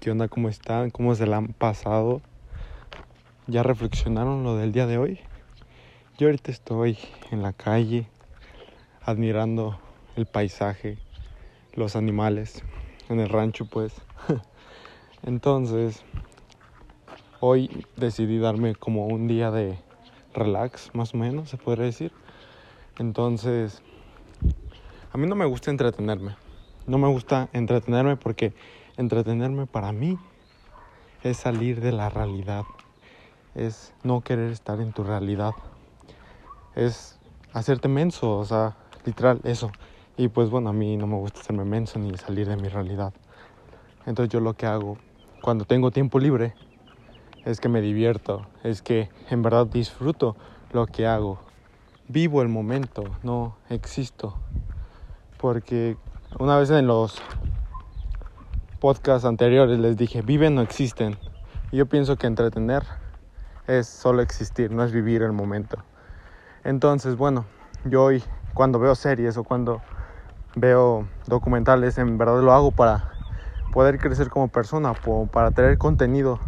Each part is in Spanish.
¿Qué onda? ¿Cómo están? ¿Cómo se la han pasado? ¿Ya reflexionaron lo del día de hoy? Yo ahorita estoy en la calle admirando el paisaje, los animales, en el rancho pues. Entonces, hoy decidí darme como un día de relax, más o menos, se podría decir. Entonces, a mí no me gusta entretenerme. No me gusta entretenerme porque Entretenerme para mí es salir de la realidad, es no querer estar en tu realidad, es hacerte menso, o sea, literal, eso. Y pues bueno, a mí no me gusta hacerme menso ni salir de mi realidad. Entonces yo lo que hago cuando tengo tiempo libre es que me divierto, es que en verdad disfruto lo que hago. Vivo el momento, no existo. Porque una vez en los podcasts anteriores les dije, viven o existen. Y yo pienso que entretener es solo existir, no es vivir el momento. Entonces, bueno, yo hoy cuando veo series o cuando veo documentales, en verdad lo hago para poder crecer como persona, para tener contenido.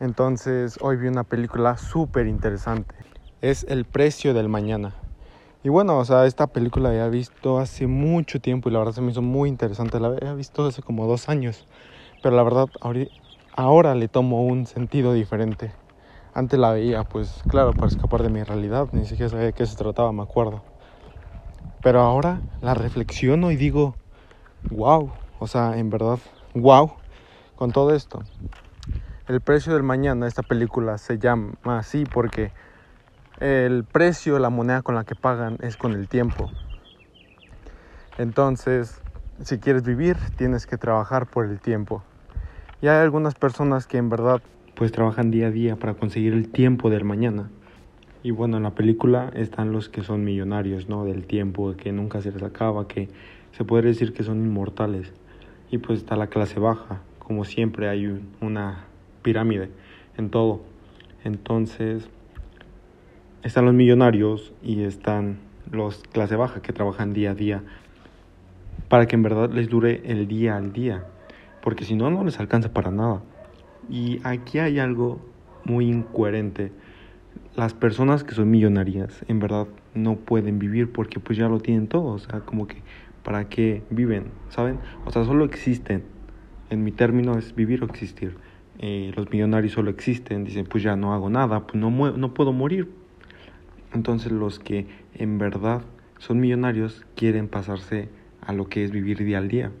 Entonces, hoy vi una película súper interesante. Es El precio del mañana. Y bueno, o sea, esta película la había visto hace mucho tiempo y la verdad se me hizo muy interesante. La había visto hace como dos años, pero la verdad ahora le tomo un sentido diferente. Antes la veía, pues claro, para escapar de mi realidad, ni siquiera sabía de qué se trataba, me acuerdo. Pero ahora la reflexiono y digo, wow, o sea, en verdad, wow, con todo esto. El precio del mañana, esta película se llama así porque el precio, la moneda con la que pagan es con el tiempo. Entonces, si quieres vivir, tienes que trabajar por el tiempo. Y hay algunas personas que en verdad pues trabajan día a día para conseguir el tiempo del mañana. Y bueno, en la película están los que son millonarios, ¿no? Del tiempo, que nunca se les acaba, que se puede decir que son inmortales. Y pues está la clase baja, como siempre hay una pirámide en todo. Entonces, están los millonarios y están los clase baja que trabajan día a día para que en verdad les dure el día al día, porque si no, no les alcanza para nada. Y aquí hay algo muy incoherente. Las personas que son millonarias en verdad no pueden vivir porque pues ya lo tienen todo, o sea, como que para qué viven, ¿saben? O sea, solo existen. En mi término es vivir o existir. Eh, los millonarios solo existen, dicen pues ya no hago nada, pues no, no puedo morir, entonces los que en verdad son millonarios quieren pasarse a lo que es vivir día al día.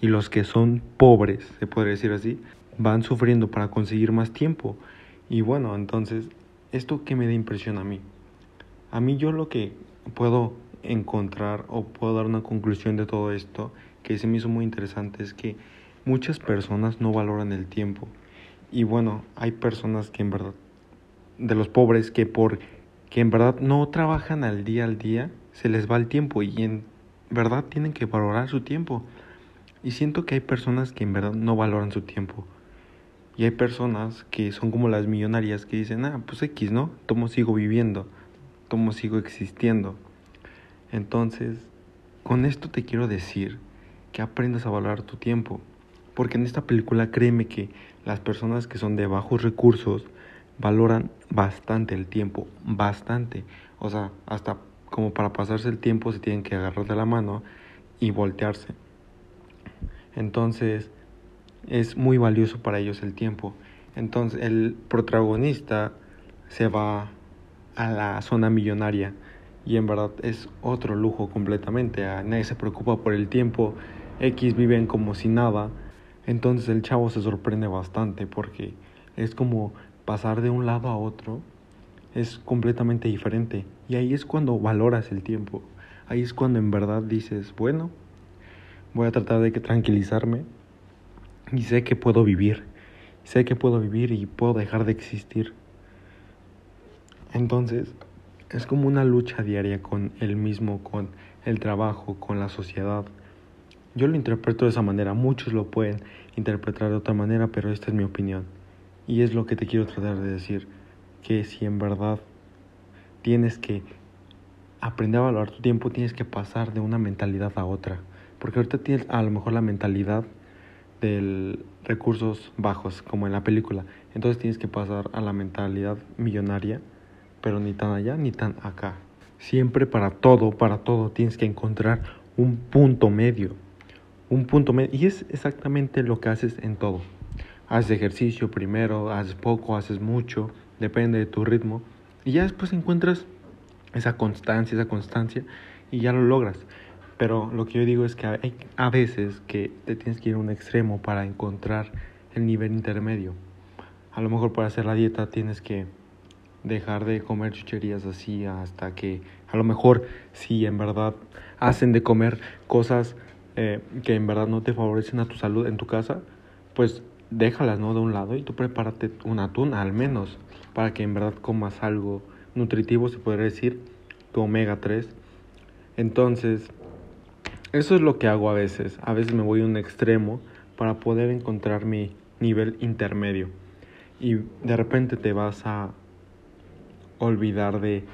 Y los que son pobres, se podría decir así, van sufriendo para conseguir más tiempo. Y bueno, entonces, ¿esto qué me da impresión a mí? A mí yo lo que puedo encontrar o puedo dar una conclusión de todo esto que se me hizo muy interesante es que muchas personas no valoran el tiempo. Y bueno, hay personas que en verdad, de los pobres, que por que en verdad no trabajan al día al día, se les va el tiempo y en verdad tienen que valorar su tiempo. Y siento que hay personas que en verdad no valoran su tiempo. Y hay personas que son como las millonarias que dicen, ah, pues X, ¿no? Tomo sigo viviendo, tomo sigo existiendo. Entonces, con esto te quiero decir que aprendas a valorar tu tiempo. Porque en esta película créeme que las personas que son de bajos recursos, valoran bastante el tiempo, bastante. O sea, hasta como para pasarse el tiempo se tienen que agarrar de la mano y voltearse. Entonces, es muy valioso para ellos el tiempo. Entonces, el protagonista se va a la zona millonaria y en verdad es otro lujo completamente. Nadie se preocupa por el tiempo. X viven como si nada. Entonces el chavo se sorprende bastante porque es como pasar de un lado a otro es completamente diferente. Y ahí es cuando valoras el tiempo. Ahí es cuando en verdad dices, bueno, voy a tratar de que tranquilizarme y sé que puedo vivir. Sé que puedo vivir y puedo dejar de existir. Entonces, es como una lucha diaria con el mismo, con el trabajo, con la sociedad. Yo lo interpreto de esa manera, muchos lo pueden interpretar de otra manera, pero esta es mi opinión. Y es lo que te quiero tratar de decir, que si en verdad tienes que aprender a valorar tu tiempo, tienes que pasar de una mentalidad a otra. Porque ahorita tienes a lo mejor la mentalidad de recursos bajos, como en la película. Entonces tienes que pasar a la mentalidad millonaria, pero ni tan allá ni tan acá. Siempre para todo, para todo, tienes que encontrar un punto medio. Un punto medio. Y es exactamente lo que haces en todo. Haces ejercicio primero, haces poco, haces mucho, depende de tu ritmo. Y ya después encuentras esa constancia, esa constancia, y ya lo logras. Pero lo que yo digo es que hay a veces que te tienes que ir a un extremo para encontrar el nivel intermedio. A lo mejor para hacer la dieta tienes que dejar de comer chucherías así hasta que a lo mejor si en verdad hacen de comer cosas eh, que en verdad no te favorecen a tu salud en tu casa, pues déjalas no de un lado y tú prepárate un atún al menos para que en verdad comas algo nutritivo, se podría decir, tu omega 3. Entonces, eso es lo que hago a veces. A veces me voy a un extremo para poder encontrar mi nivel intermedio. Y de repente te vas a olvidar de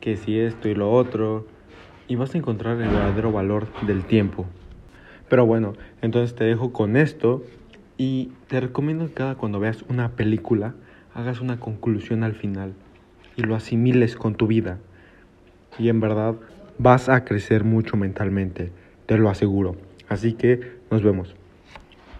que si esto y lo otro. Y vas a encontrar el verdadero valor del tiempo. Pero bueno, entonces te dejo con esto. Y te recomiendo que cada cuando veas una película hagas una conclusión al final y lo asimiles con tu vida. Y en verdad vas a crecer mucho mentalmente, te lo aseguro. Así que nos vemos.